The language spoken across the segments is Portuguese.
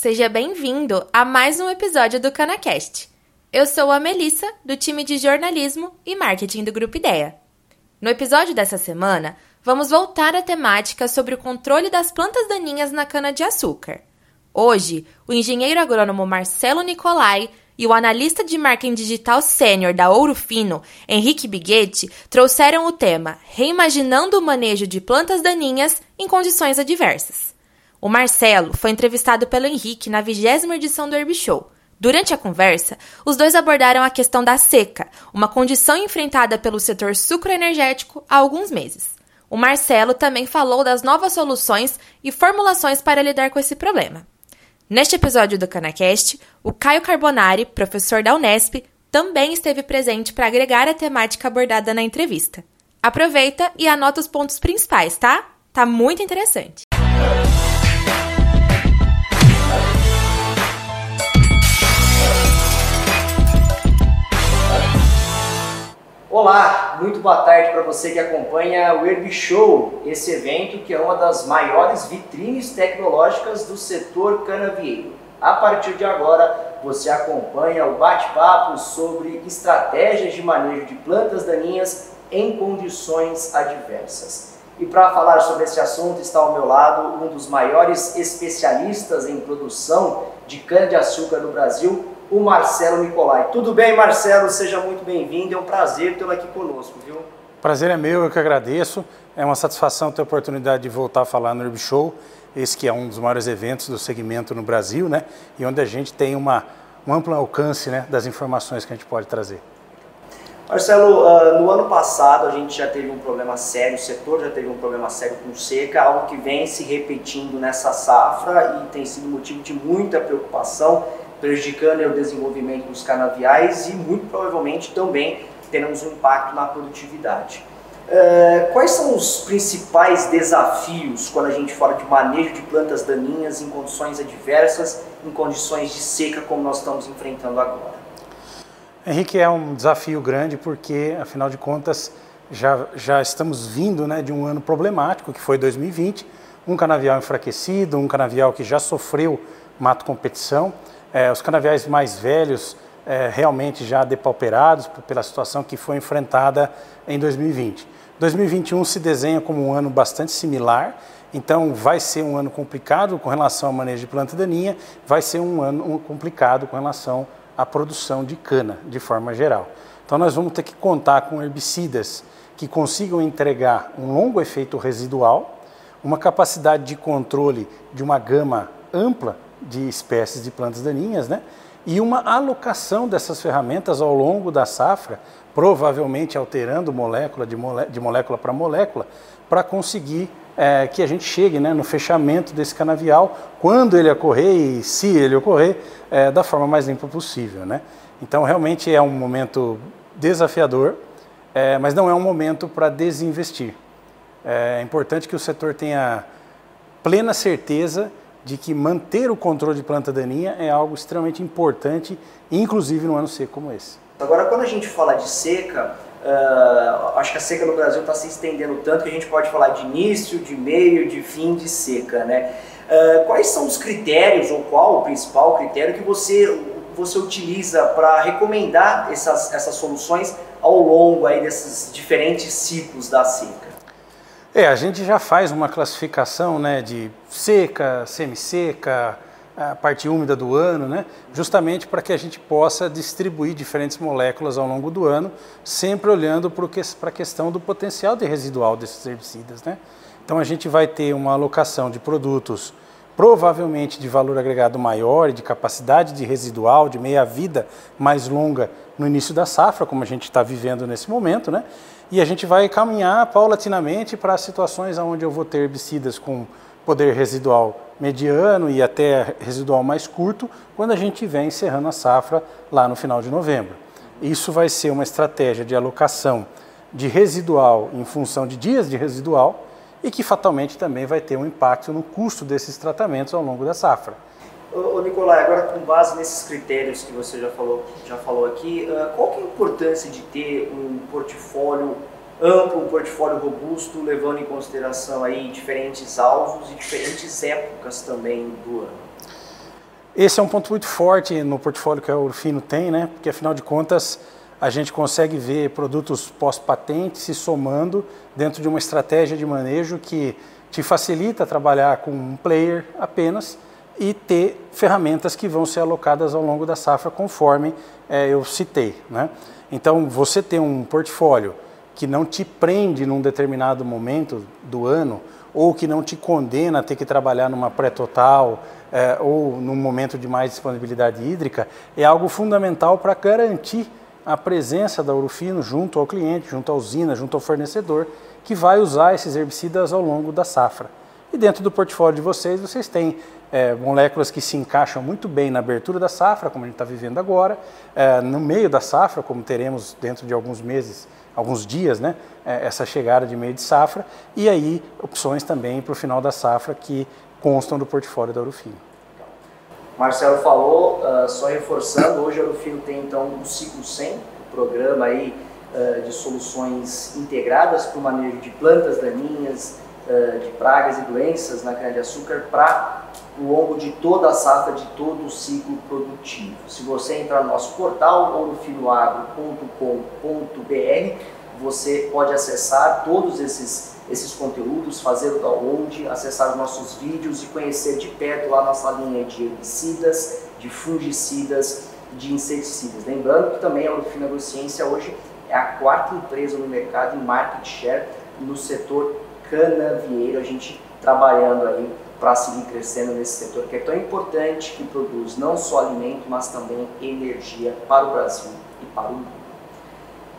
Seja bem-vindo a mais um episódio do CanaCast. Eu sou a Melissa, do time de jornalismo e marketing do Grupo Ideia. No episódio dessa semana, vamos voltar à temática sobre o controle das plantas daninhas na cana-de-açúcar. Hoje, o engenheiro agrônomo Marcelo Nicolai e o analista de marketing digital sênior da Ouro Fino, Henrique Biguetti, trouxeram o tema Reimaginando o manejo de plantas daninhas em condições adversas. O Marcelo foi entrevistado pelo Henrique na vigésima edição do Herb Show. Durante a conversa, os dois abordaram a questão da seca, uma condição enfrentada pelo setor sucroenergético há alguns meses. O Marcelo também falou das novas soluções e formulações para lidar com esse problema. Neste episódio do CanaCast, o Caio Carbonari, professor da Unesp, também esteve presente para agregar a temática abordada na entrevista. Aproveita e anota os pontos principais, tá? Tá muito interessante. Olá, muito boa tarde para você que acompanha o Herb Show, esse evento que é uma das maiores vitrines tecnológicas do setor canavieiro. A partir de agora, você acompanha o bate-papo sobre estratégias de manejo de plantas daninhas em condições adversas. E para falar sobre esse assunto está ao meu lado um dos maiores especialistas em produção de cana-de-açúcar no Brasil, o Marcelo Nicolai. Tudo bem, Marcelo? Seja muito bem-vindo. É um prazer tê-lo aqui conosco, viu? Prazer é meu, eu que agradeço. É uma satisfação ter a oportunidade de voltar a falar no Herb Show, esse que é um dos maiores eventos do segmento no Brasil, né? E onde a gente tem uma, um amplo alcance né, das informações que a gente pode trazer. Marcelo, uh, no ano passado a gente já teve um problema sério, o setor já teve um problema sério com seca, algo que vem se repetindo nessa safra e tem sido motivo de muita preocupação prejudicando o desenvolvimento dos canaviais e muito provavelmente também teremos um impacto na produtividade. Uh, quais são os principais desafios quando a gente fala de manejo de plantas daninhas em condições adversas, em condições de seca como nós estamos enfrentando agora? Henrique, é um desafio grande porque, afinal de contas, já, já estamos vindo né, de um ano problemático, que foi 2020, um canavial enfraquecido, um canavial que já sofreu mato competição, é, os canaviais mais velhos é, realmente já depauperados pela situação que foi enfrentada em 2020. 2021 se desenha como um ano bastante similar, então vai ser um ano complicado com relação ao manejo de planta daninha, vai ser um ano complicado com relação à produção de cana, de forma geral. Então nós vamos ter que contar com herbicidas que consigam entregar um longo efeito residual, uma capacidade de controle de uma gama ampla de espécies de plantas daninhas, né? E uma alocação dessas ferramentas ao longo da safra, provavelmente alterando molécula de, molé de molécula para molécula, para conseguir é, que a gente chegue né, no fechamento desse canavial, quando ele ocorrer e se ele ocorrer, é, da forma mais limpa possível. Né? Então, realmente é um momento desafiador, é, mas não é um momento para desinvestir. É importante que o setor tenha plena certeza de que manter o controle de planta daninha é algo extremamente importante, inclusive no ano seco como esse. Agora, quando a gente fala de seca, uh, acho que a seca no Brasil está se estendendo tanto que a gente pode falar de início, de meio, de fim de seca, né? Uh, quais são os critérios, ou qual o principal critério que você, você utiliza para recomendar essas, essas soluções ao longo aí desses diferentes ciclos da seca? É, a gente já faz uma classificação né, de seca, semi-seca, a parte úmida do ano, né, justamente para que a gente possa distribuir diferentes moléculas ao longo do ano, sempre olhando para a questão do potencial de residual desses herbicidas. Né? Então a gente vai ter uma alocação de produtos provavelmente de valor agregado maior e de capacidade de residual, de meia-vida mais longa no início da safra, como a gente está vivendo nesse momento, né? E a gente vai caminhar paulatinamente para situações onde eu vou ter herbicidas com poder residual mediano e até residual mais curto, quando a gente estiver encerrando a safra lá no final de novembro. Isso vai ser uma estratégia de alocação de residual em função de dias de residual e que fatalmente também vai ter um impacto no custo desses tratamentos ao longo da safra. Ô, Nicolai, agora com base nesses critérios que você já falou, já falou aqui, qual que é a importância de ter um portfólio amplo, um portfólio robusto, levando em consideração aí diferentes alvos e diferentes épocas também do ano? Esse é um ponto muito forte no portfólio que a Urfino tem, né? porque afinal de contas a gente consegue ver produtos pós-patente se somando dentro de uma estratégia de manejo que te facilita trabalhar com um player apenas e ter ferramentas que vão ser alocadas ao longo da safra conforme é, eu citei. Né? Então, você ter um portfólio que não te prende num determinado momento do ano ou que não te condena a ter que trabalhar numa pré-total é, ou num momento de mais disponibilidade hídrica, é algo fundamental para garantir a presença da Urufino junto ao cliente, junto à usina, junto ao fornecedor, que vai usar esses herbicidas ao longo da safra. E dentro do portfólio de vocês, vocês têm é, moléculas que se encaixam muito bem na abertura da safra, como a gente está vivendo agora, é, no meio da safra, como teremos dentro de alguns meses, alguns dias, né, é, essa chegada de meio de safra, e aí opções também para o final da safra que constam do portfólio da Urufino. Marcelo falou, uh, só reforçando, hoje a Urufino tem então o Ciclo 100, o programa aí uh, de soluções integradas para o manejo de plantas daninhas, uh, de pragas e doenças na cana-de-açúcar para o longo de toda a safra, de todo o ciclo produtivo. Se você entrar no nosso portal, ourofiloagro.com.br, você pode acessar todos esses esses conteúdos, fazer o download, acessar os nossos vídeos e conhecer de perto lá nossa linha de herbicidas, de fungicidas, de inseticidas. Lembrando que também a Urufina Agrociência hoje é a quarta empresa no mercado em market share no setor canavieiro, a gente trabalhando aí para seguir crescendo nesse setor que é tão importante, que produz não só alimento, mas também energia para o Brasil e para o mundo.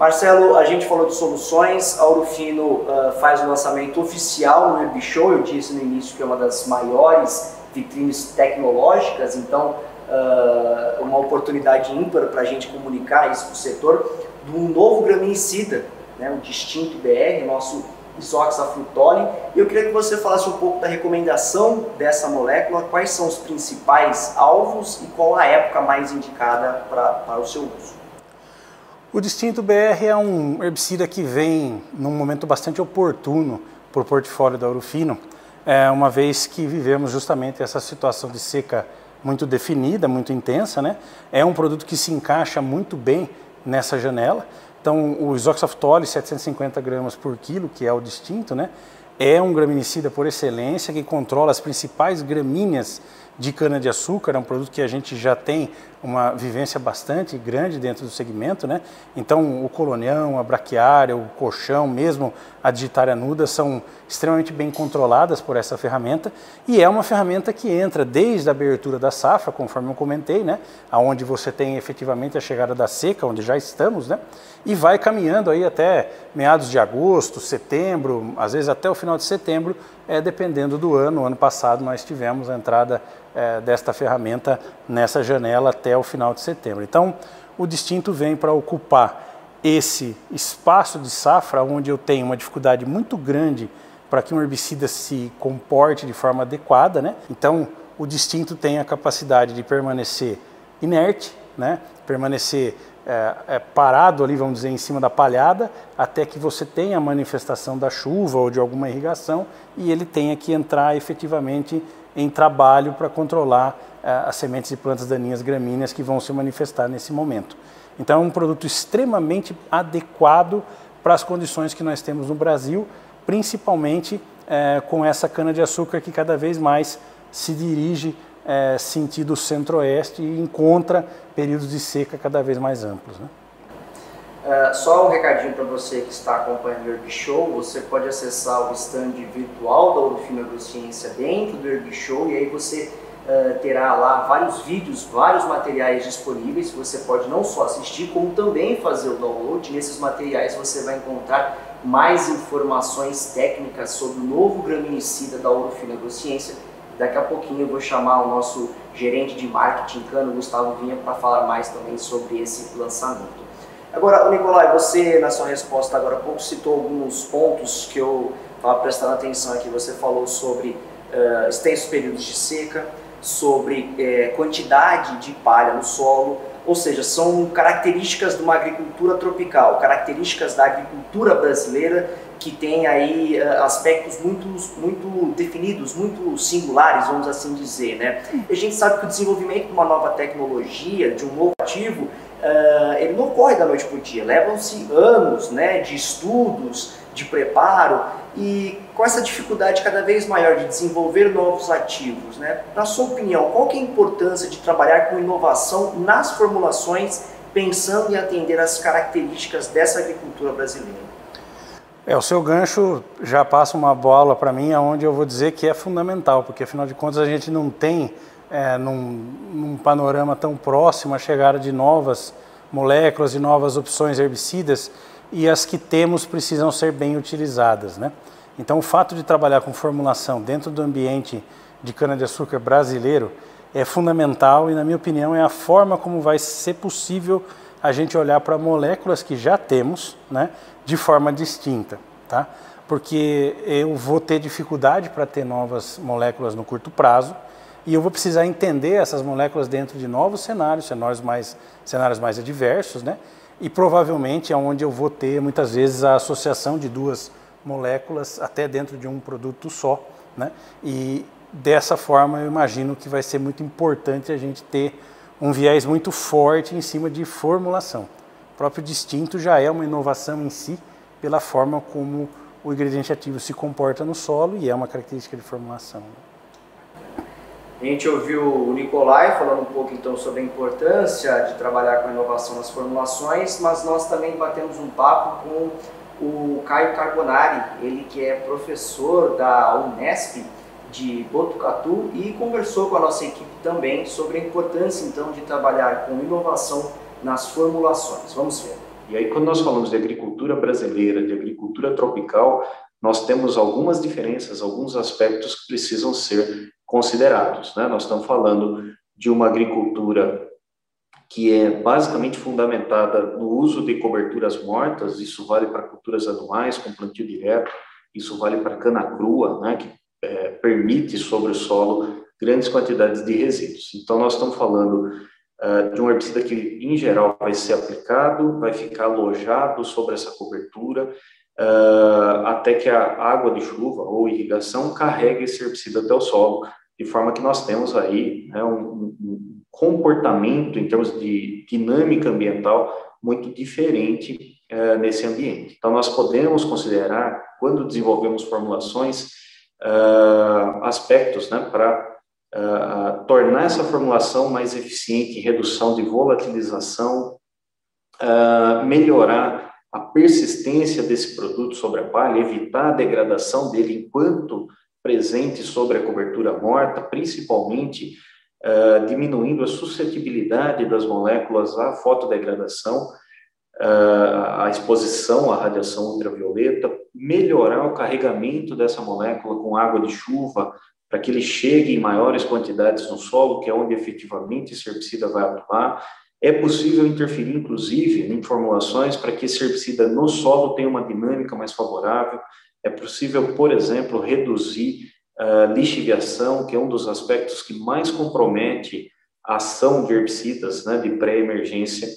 Marcelo, a gente falou de soluções, a Urufino uh, faz o lançamento oficial no Herb Show, eu disse no início que é uma das maiores vitrines tecnológicas, então uh, uma oportunidade ímpar para a gente comunicar isso para o setor, de um novo graminicida, né, o Distinto BR, nosso isoxafrutole, e eu queria que você falasse um pouco da recomendação dessa molécula, quais são os principais alvos e qual a época mais indicada para o seu uso. O Distinto BR é um herbicida que vem num momento bastante oportuno para o portfólio da Urufino, é, uma vez que vivemos justamente essa situação de seca muito definida, muito intensa. Né? É um produto que se encaixa muito bem nessa janela. Então, o isoxaftole, 750 gramas por quilo, que é o distinto, né? é um graminicida por excelência que controla as principais gramíneas de cana-de-açúcar, é um produto que a gente já tem uma vivência bastante grande dentro do segmento, né? Então, o colonião, a braquiária, o colchão, mesmo a digitária nuda são extremamente bem controladas por essa ferramenta e é uma ferramenta que entra desde a abertura da safra, conforme eu comentei, né? Aonde você tem efetivamente a chegada da seca, onde já estamos, né? E vai caminhando aí até meados de agosto, setembro, às vezes até o final de setembro, é, dependendo do ano. Ano passado nós tivemos a entrada é, desta ferramenta nessa janela até o final de setembro. Então, o distinto vem para ocupar esse espaço de safra onde eu tenho uma dificuldade muito grande para que um herbicida se comporte de forma adequada, né? Então, o distinto tem a capacidade de permanecer inerte, né? Permanecer é, é, parado ali, vamos dizer, em cima da palhada, até que você tenha a manifestação da chuva ou de alguma irrigação e ele tenha que entrar efetivamente em trabalho para controlar uh, as sementes de plantas daninhas gramíneas que vão se manifestar nesse momento. Então é um produto extremamente adequado para as condições que nós temos no Brasil, principalmente uh, com essa cana-de-açúcar que cada vez mais se dirige uh, sentido centro-oeste e encontra períodos de seca cada vez mais amplos. Né? Uh, só um recadinho para você que está acompanhando o Erg Show, você pode acessar o stand virtual da Urufina Agrociência dentro do Erg Show e aí você uh, terá lá vários vídeos, vários materiais disponíveis você pode não só assistir, como também fazer o download. Nesses materiais você vai encontrar mais informações técnicas sobre o novo graminicida da Urufina Agrociência. Daqui a pouquinho eu vou chamar o nosso gerente de marketing, Cano Gustavo Vinha, para falar mais também sobre esse lançamento. Agora, Nicolai, você na sua resposta agora há pouco citou alguns pontos que eu estava prestando atenção aqui. Você falou sobre uh, extensos períodos de seca, sobre uh, quantidade de palha no solo, ou seja, são características de uma agricultura tropical, características da agricultura brasileira que tem aí uh, aspectos muito, muito definidos, muito singulares, vamos assim dizer, né? a gente sabe que o desenvolvimento de uma nova tecnologia, de um novo ativo, uh, ele não ocorre da noite para o dia, levam-se anos, né, de estudos, de preparo e com essa dificuldade cada vez maior de desenvolver novos ativos, né? Na sua opinião, qual que é a importância de trabalhar com inovação nas formulações, pensando em atender as características dessa agricultura brasileira? É, o seu gancho já passa uma bola para mim, aonde eu vou dizer que é fundamental, porque afinal de contas a gente não tem, é, num, num panorama tão próximo, a chegada de novas moléculas e novas opções herbicidas, e as que temos precisam ser bem utilizadas. Né? Então, o fato de trabalhar com formulação dentro do ambiente de cana-de-açúcar brasileiro é fundamental e, na minha opinião, é a forma como vai ser possível a gente olhar para moléculas que já temos, né, de forma distinta, tá? Porque eu vou ter dificuldade para ter novas moléculas no curto prazo e eu vou precisar entender essas moléculas dentro de novos cenários, cenários mais, cenários mais adversos, né? E provavelmente é onde eu vou ter muitas vezes a associação de duas moléculas até dentro de um produto só, né? E dessa forma eu imagino que vai ser muito importante a gente ter um viés muito forte em cima de formulação. O próprio distinto já é uma inovação em si, pela forma como o ingrediente ativo se comporta no solo e é uma característica de formulação. A gente ouviu o Nicolai falando um pouco então sobre a importância de trabalhar com inovação nas formulações, mas nós também batemos um papo com o Caio Carbonari, ele que é professor da Unesp de Botucatu e conversou com a nossa equipe também sobre a importância então de trabalhar com inovação nas formulações. Vamos ver. E aí quando nós falamos de agricultura brasileira, de agricultura tropical, nós temos algumas diferenças, alguns aspectos que precisam ser considerados. Né? Nós estamos falando de uma agricultura que é basicamente fundamentada no uso de coberturas mortas, isso vale para culturas anuais com plantio direto, isso vale para cana crua, né, que é, permite sobre o solo grandes quantidades de resíduos. Então, nós estamos falando uh, de um herbicida que, em geral, vai ser aplicado, vai ficar alojado sobre essa cobertura, uh, até que a água de chuva ou irrigação carregue esse herbicida até o solo, de forma que nós temos aí né, um, um comportamento, em termos de dinâmica ambiental, muito diferente uh, nesse ambiente. Então, nós podemos considerar, quando desenvolvemos formulações, uh, aspectos né, para uh, tornar essa formulação mais eficiente, redução de volatilização, uh, melhorar a persistência desse produto sobre a palha, evitar a degradação dele enquanto presente sobre a cobertura morta, principalmente diminuindo a suscetibilidade das moléculas à fotodegradação, a exposição à radiação ultravioleta, melhorar o carregamento dessa molécula com água de chuva, para que ele chegue em maiores quantidades no solo, que é onde efetivamente esse herbicida vai atuar. É possível interferir, inclusive, em formulações para que esse herbicida no solo tenha uma dinâmica mais favorável. É possível, por exemplo, reduzir a uh, lixiviação, que é um dos aspectos que mais compromete a ação de herbicidas né, de pré-emergência,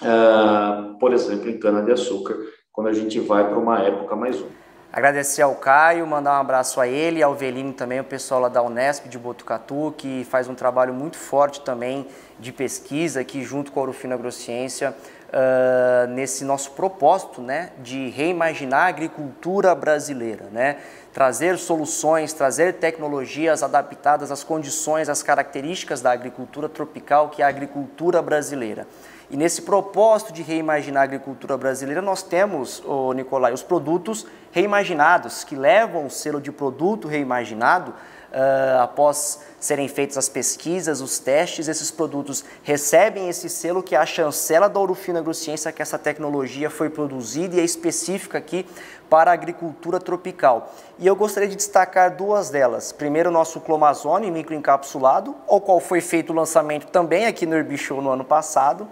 uh, por exemplo, em cana-de-açúcar, quando a gente vai para uma época mais úmida. Agradecer ao Caio, mandar um abraço a ele, ao Velino também, o pessoal lá da Unesp de Botucatu, que faz um trabalho muito forte também de pesquisa aqui junto com a Urufina Agrociência, uh, nesse nosso propósito né, de reimaginar a agricultura brasileira, né? trazer soluções, trazer tecnologias adaptadas às condições, às características da agricultura tropical, que é a agricultura brasileira. E nesse propósito de reimaginar a agricultura brasileira, nós temos, oh, Nicolai, os produtos reimaginados, que levam o selo de produto reimaginado Uh, após serem feitas as pesquisas, os testes, esses produtos recebem esse selo que é a chancela da Ourofina Agrociência, que essa tecnologia foi produzida e é específica aqui para a agricultura tropical. E eu gostaria de destacar duas delas. Primeiro, o nosso Clomazone microencapsulado, ao qual foi feito o lançamento também aqui no Herbishow no ano passado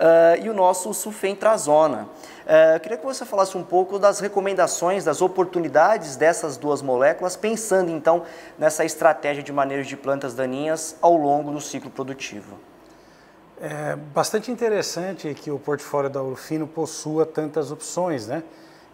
uh, e o nosso sulfentrazona. Uh, eu queria que você falasse um pouco das recomendações, das oportunidades dessas duas moléculas, pensando então nessa estratégia de manejo de plantas daninhas ao longo do ciclo produtivo. É bastante interessante que o portfólio da Urfino possua tantas opções, né?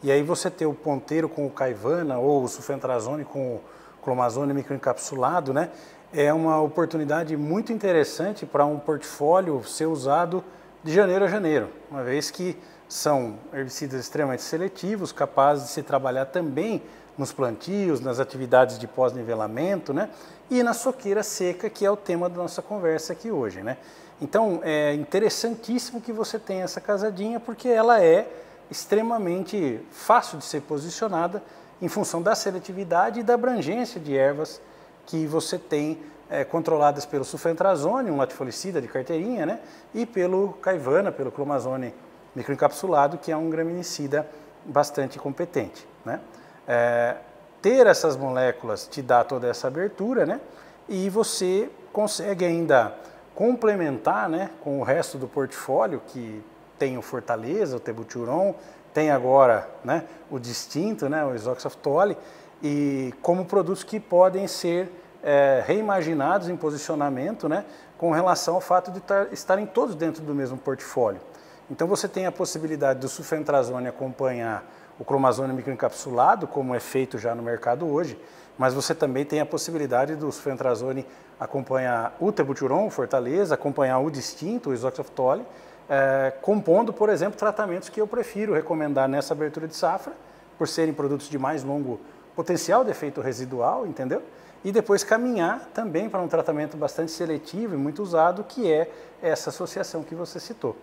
E aí você ter o ponteiro com o caivana ou o sulfentrazone com o clomazone microencapsulado, né? É uma oportunidade muito interessante para um portfólio ser usado de janeiro a janeiro, uma vez que são herbicidas extremamente seletivos, capazes de se trabalhar também nos plantios, nas atividades de pós-nivelamento, né? E na soqueira seca, que é o tema da nossa conversa aqui hoje, né? Então, é interessantíssimo que você tenha essa casadinha, porque ela é extremamente fácil de ser posicionada em função da seletividade e da abrangência de ervas que você tem é, controladas pelo sulfentrazone, um latifolicida de carteirinha, né? E pelo caivana, pelo clomazone microencapsulado, que é um graminicida bastante competente, né? É, ter essas moléculas te dá toda essa abertura, né? E você consegue ainda complementar né, com o resto do portfólio, que tem o Fortaleza, o Tebuturon, tem agora né, o distinto, né, o Isoxaftole, e como produtos que podem ser é, reimaginados em posicionamento né, com relação ao fato de tar, estarem todos dentro do mesmo portfólio. Então você tem a possibilidade do sulfentrazone acompanhar o cromazone microencapsulado, como é feito já no mercado hoje, mas você também tem a possibilidade do sulfentrazone acompanhar o tebuturon, Fortaleza, acompanhar o distinto, o isoxaftole, é, compondo, por exemplo, tratamentos que eu prefiro recomendar nessa abertura de safra, por serem produtos de mais longo potencial de efeito residual, entendeu? E depois caminhar também para um tratamento bastante seletivo e muito usado, que é essa associação que você citou.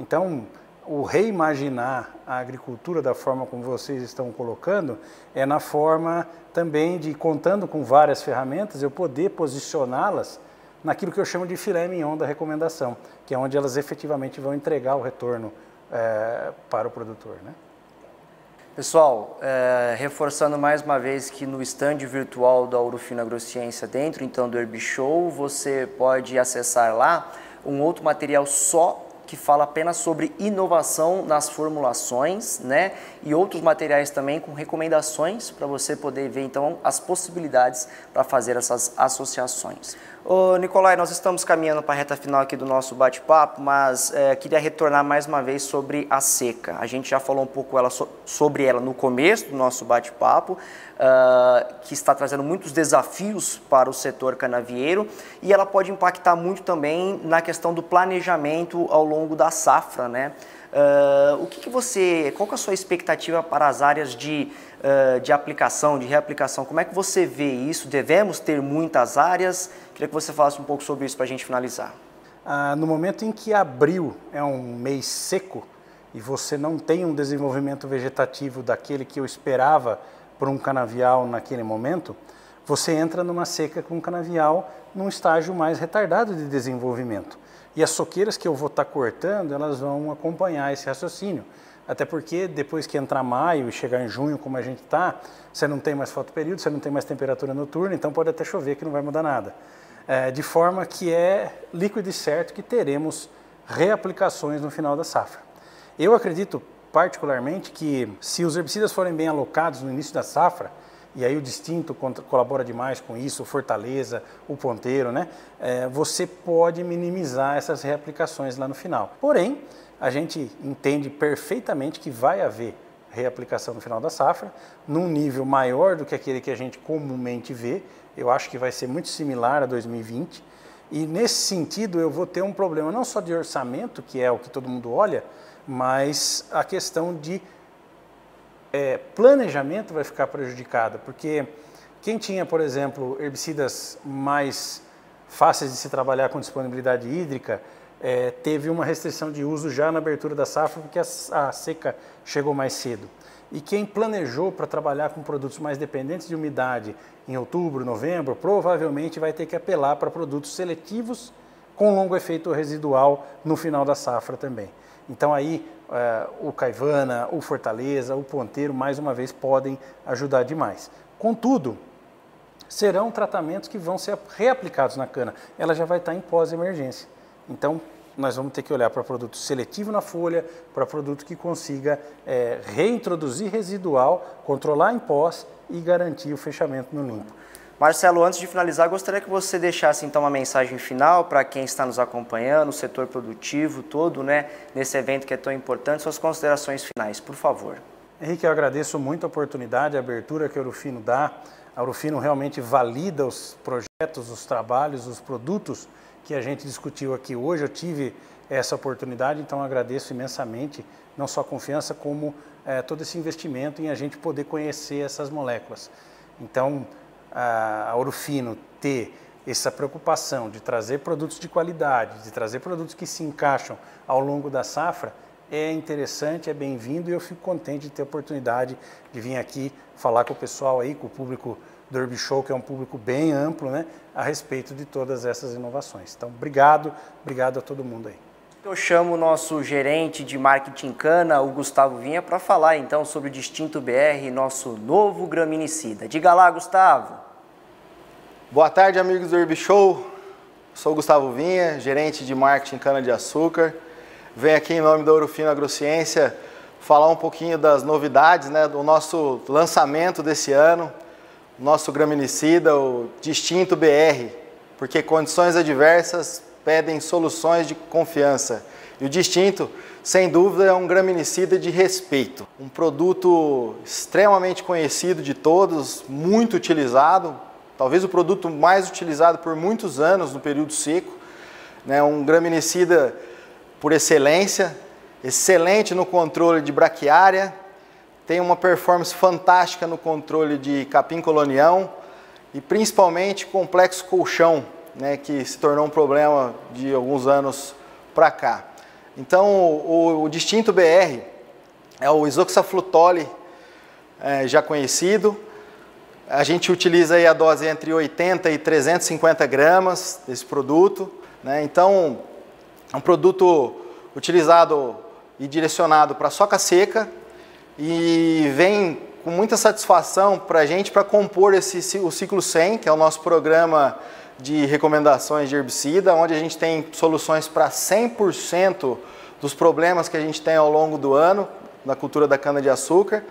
Então, o reimaginar a agricultura da forma como vocês estão colocando é na forma também de, contando com várias ferramentas, eu poder posicioná-las naquilo que eu chamo de filé mignon da recomendação, que é onde elas efetivamente vão entregar o retorno é, para o produtor. Né? Pessoal, é, reforçando mais uma vez que no stand virtual da Urufina Agrociência, dentro então do Herbishow, você pode acessar lá um outro material só que fala apenas sobre inovação nas formulações, né? E outros materiais também com recomendações para você poder ver então as possibilidades para fazer essas associações. Ô, Nicolai, nós estamos caminhando para a reta final aqui do nosso bate-papo, mas é, queria retornar mais uma vez sobre a seca. A gente já falou um pouco ela, sobre ela no começo do nosso bate-papo, uh, que está trazendo muitos desafios para o setor canavieiro e ela pode impactar muito também na questão do planejamento ao longo da safra, né? Uh, o que, que, você, qual que é a sua expectativa para as áreas de, uh, de aplicação, de reaplicação? Como é que você vê isso? Devemos ter muitas áreas? Queria que você falasse um pouco sobre isso para a gente finalizar. Ah, no momento em que abril é um mês seco e você não tem um desenvolvimento vegetativo daquele que eu esperava para um canavial naquele momento, você entra numa seca com um canavial num estágio mais retardado de desenvolvimento. E as soqueiras que eu vou estar tá cortando, elas vão acompanhar esse raciocínio. Até porque depois que entrar maio e chegar em junho, como a gente está, você não tem mais fotoperíodo, você não tem mais temperatura noturna, então pode até chover que não vai mudar nada. É, de forma que é líquido e certo que teremos reaplicações no final da safra. Eu acredito particularmente que se os herbicidas forem bem alocados no início da safra, e aí o distinto colabora demais com isso, o Fortaleza, o Ponteiro, né? É, você pode minimizar essas reaplicações lá no final. Porém, a gente entende perfeitamente que vai haver reaplicação no final da safra, num nível maior do que aquele que a gente comumente vê. Eu acho que vai ser muito similar a 2020. E nesse sentido, eu vou ter um problema não só de orçamento, que é o que todo mundo olha, mas a questão de é, planejamento vai ficar prejudicada, porque quem tinha, por exemplo, herbicidas mais fáceis de se trabalhar com disponibilidade hídrica, é, teve uma restrição de uso já na abertura da safra, porque a, a seca chegou mais cedo. E quem planejou para trabalhar com produtos mais dependentes de umidade em outubro, novembro, provavelmente vai ter que apelar para produtos seletivos com longo efeito residual no final da safra também. Então aí é, o Caivana, o Fortaleza, o Ponteiro, mais uma vez, podem ajudar demais. Contudo, serão tratamentos que vão ser reaplicados na cana. Ela já vai estar em pós-emergência. Então, nós vamos ter que olhar para produto seletivo na folha, para produto que consiga é, reintroduzir residual, controlar em pós e garantir o fechamento no limpo. Marcelo, antes de finalizar, gostaria que você deixasse então uma mensagem final para quem está nos acompanhando, o setor produtivo todo, né, nesse evento que é tão importante, suas considerações finais, por favor. Henrique, eu agradeço muito a oportunidade, a abertura que a Urufino dá. A Urufino realmente valida os projetos, os trabalhos, os produtos que a gente discutiu aqui hoje. Eu tive essa oportunidade, então agradeço imensamente, não só a confiança, como é, todo esse investimento em a gente poder conhecer essas moléculas. Então, a, a Orofino ter essa preocupação de trazer produtos de qualidade, de trazer produtos que se encaixam ao longo da safra, é interessante, é bem-vindo e eu fico contente de ter a oportunidade de vir aqui falar com o pessoal aí, com o público do Urb Show, que é um público bem amplo, né, a respeito de todas essas inovações. Então, obrigado, obrigado a todo mundo aí. Eu chamo o nosso gerente de marketing cana, o Gustavo Vinha, para falar então sobre o Distinto BR, nosso novo graminicida. Diga lá, Gustavo. Boa tarde, amigos do Herb Show. Sou o Gustavo Vinha, gerente de marketing cana de açúcar. Venho aqui em nome da Ourofino Agrociência falar um pouquinho das novidades, né, do nosso lançamento desse ano, nosso graminicida, o Distinto BR, porque condições adversas pedem soluções de confiança. E o distinto, sem dúvida, é um graminicida de respeito. Um produto extremamente conhecido de todos, muito utilizado, talvez o produto mais utilizado por muitos anos no período seco. Né? Um graminicida por excelência, excelente no controle de braquiária, tem uma performance fantástica no controle de capim colonião e principalmente complexo colchão, né, que se tornou um problema de alguns anos para cá. Então, o, o, distinto BR é o isoxaflutole é, já conhecido. A gente utiliza a dose entre 80 e 350 gramas desse produto. Né? Então, é um produto utilizado e direcionado para soca seca e vem com muita satisfação para a gente para compor esse, o ciclo 100, que é o nosso programa de recomendações de herbicida, onde a gente tem soluções para 100% dos problemas que a gente tem ao longo do ano na cultura da cana-de-açúcar.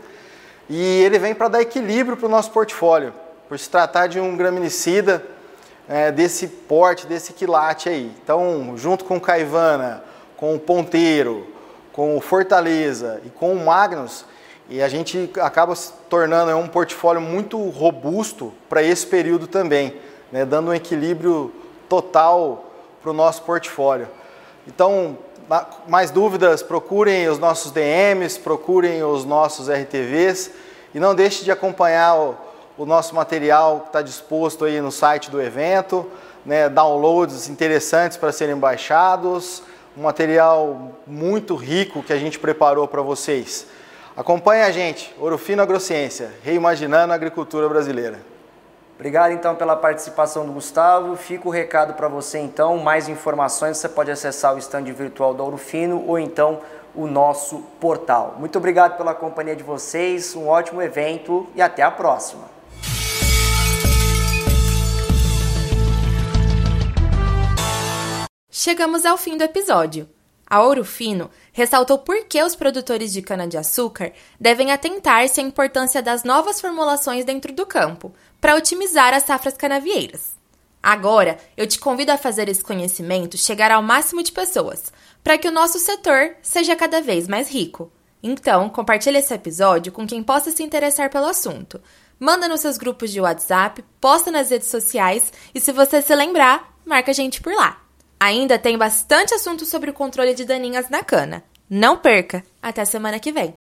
E ele vem para dar equilíbrio para o nosso portfólio, por se tratar de um graminicida é, desse porte, desse quilate aí. Então, junto com o Caivana, com o Ponteiro, com o Fortaleza e com o Magnus, e a gente acaba se tornando um portfólio muito robusto para esse período também né, dando um equilíbrio total para o nosso portfólio. Então, mais dúvidas, procurem os nossos DMs, procurem os nossos RTVs e não deixe de acompanhar o, o nosso material que está disposto aí no site do evento, né, downloads interessantes para serem baixados, um material muito rico que a gente preparou para vocês. Acompanhe a gente, Ouro Fino Agrociência, reimaginando a agricultura brasileira. Obrigado então pela participação do Gustavo. Fica o recado para você então. Mais informações você pode acessar o stand virtual do Ouro Fino ou então o nosso portal. Muito obrigado pela companhia de vocês, um ótimo evento e até a próxima. Chegamos ao fim do episódio. A Ouro Fino ressaltou por que os produtores de cana-de-açúcar devem atentar-se à importância das novas formulações dentro do campo, para otimizar as safras canavieiras. Agora, eu te convido a fazer esse conhecimento chegar ao máximo de pessoas, para que o nosso setor seja cada vez mais rico. Então, compartilhe esse episódio com quem possa se interessar pelo assunto. Manda nos seus grupos de WhatsApp, posta nas redes sociais e se você se lembrar, marca a gente por lá. Ainda tem bastante assunto sobre o controle de daninhas na cana. Não perca! Até semana que vem!